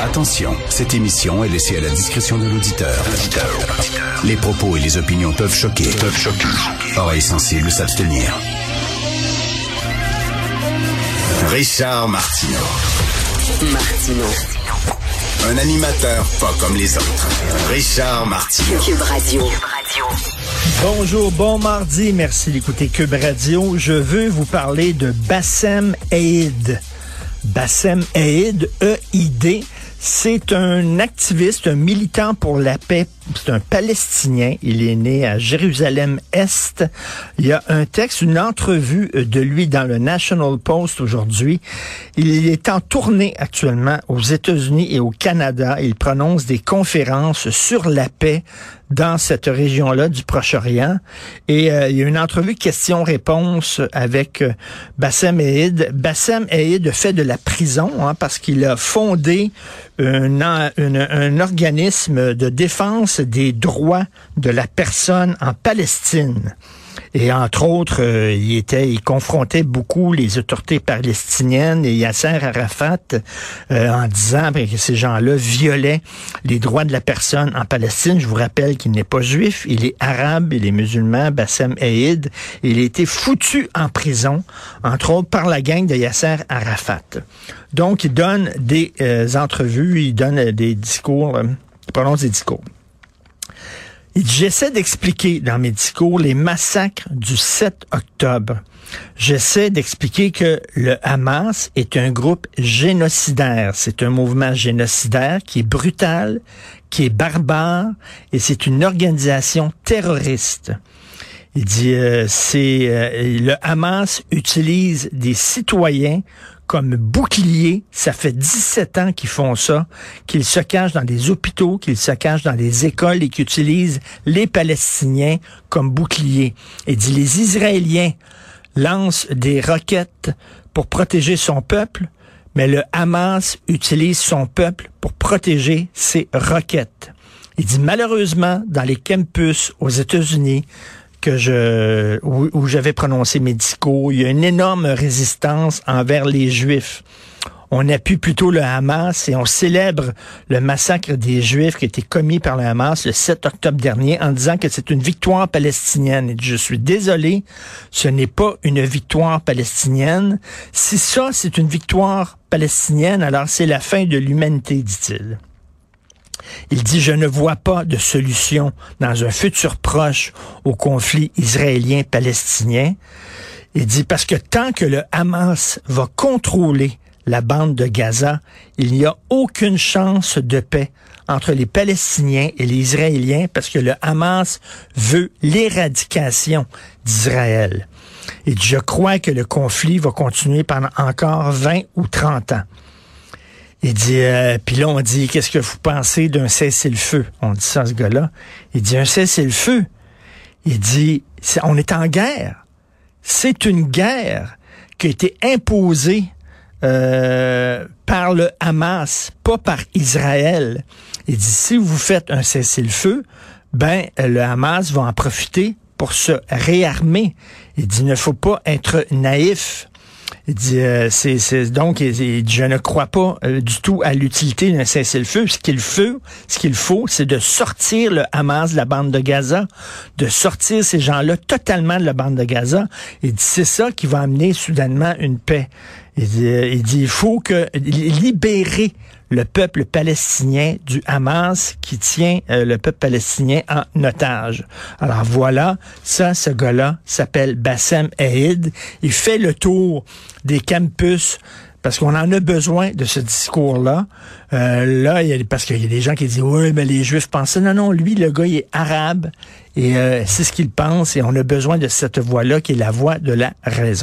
Attention, cette émission est laissée à la discrétion de l'auditeur. Les propos et les opinions peuvent choquer. Peuvent choquer. Oreilles sensibles s'abstenir. Richard Martineau. Martino. Un animateur pas comme les autres. Richard Martineau. Cube Radio. Bonjour, bon mardi, merci d'écouter Cube Radio. Je veux vous parler de Bassem Eid. Bassem Eid, E-I-D. C'est un activiste, un militant pour la paix. C'est un Palestinien. Il est né à Jérusalem-Est. Il y a un texte, une entrevue de lui dans le National Post aujourd'hui. Il est en tournée actuellement aux États-Unis et au Canada. Il prononce des conférences sur la paix dans cette région-là du Proche-Orient. Et euh, il y a une entrevue questions-réponses avec euh, Bassem Eid. Bassem Eid fait de la prison hein, parce qu'il a fondé un organisme de défense des droits de la personne en Palestine. Et entre autres, euh, il était, il confrontait beaucoup les autorités palestiniennes et Yasser Arafat euh, en disant ben, que ces gens-là violaient les droits de la personne en Palestine. Je vous rappelle qu'il n'est pas juif, il est arabe, il est musulman, Bassem Eid. Il a été foutu en prison, entre autres par la gang de Yasser Arafat. Donc, il donne des euh, entrevues, il donne des discours, il prononce des discours. J'essaie d'expliquer dans mes discours les massacres du 7 octobre. J'essaie d'expliquer que le Hamas est un groupe génocidaire. C'est un mouvement génocidaire qui est brutal, qui est barbare, et c'est une organisation terroriste. Il dit, euh, euh, le Hamas utilise des citoyens comme bouclier. Ça fait 17 ans qu'ils font ça, qu'ils se cachent dans des hôpitaux, qu'ils se cachent dans des écoles et qu'ils utilisent les Palestiniens comme bouclier. Il dit, les Israéliens lancent des roquettes pour protéger son peuple, mais le Hamas utilise son peuple pour protéger ses roquettes. Il dit malheureusement, dans les campus aux États-Unis, que je où, j'avais prononcé discours, il y a une énorme résistance envers les Juifs. On appuie plutôt le Hamas et on célèbre le massacre des Juifs qui a été commis par le Hamas le 7 octobre dernier en disant que c'est une victoire palestinienne. Et je suis désolé, ce n'est pas une victoire palestinienne. Si ça, c'est une victoire palestinienne, alors c'est la fin de l'humanité, dit-il. Il dit, je ne vois pas de solution dans un futur proche au conflit israélien-palestinien. Il dit, parce que tant que le Hamas va contrôler la bande de Gaza, il n'y a aucune chance de paix entre les Palestiniens et les Israéliens parce que le Hamas veut l'éradication d'Israël. Et je crois que le conflit va continuer pendant encore 20 ou 30 ans. Il dit, euh, puis là, on dit, qu'est-ce que vous pensez d'un cessez-le-feu? On dit ça à ce gars-là. Il dit, un cessez-le-feu? Il dit, on est en guerre. C'est une guerre qui a été imposée euh, par le Hamas, pas par Israël. Il dit, si vous faites un cessez-le-feu, ben, le Hamas va en profiter pour se réarmer. Il dit, il ne faut pas être naïf. Il dit, euh, c'est, donc, il, je ne crois pas euh, du tout à l'utilité d'un cessez-le-feu. Ce qu'il faut, ce qu'il faut, c'est de sortir le Hamas de la bande de Gaza, de sortir ces gens-là totalement de la bande de Gaza. Il dit, c'est ça qui va amener soudainement une paix. Il dit, il, dit, il faut que libérer le peuple palestinien du Hamas qui tient euh, le peuple palestinien en otage. Alors voilà, ça, ce gars-là s'appelle Bassem Eid. Il fait le tour des campus parce qu'on en a besoin de ce discours-là. Euh, là, parce qu'il y a des gens qui disent oui, mais les Juifs pensent non, non. Lui, le gars, il est arabe et euh, c'est ce qu'il pense et on a besoin de cette voix-là qui est la voix de la raison.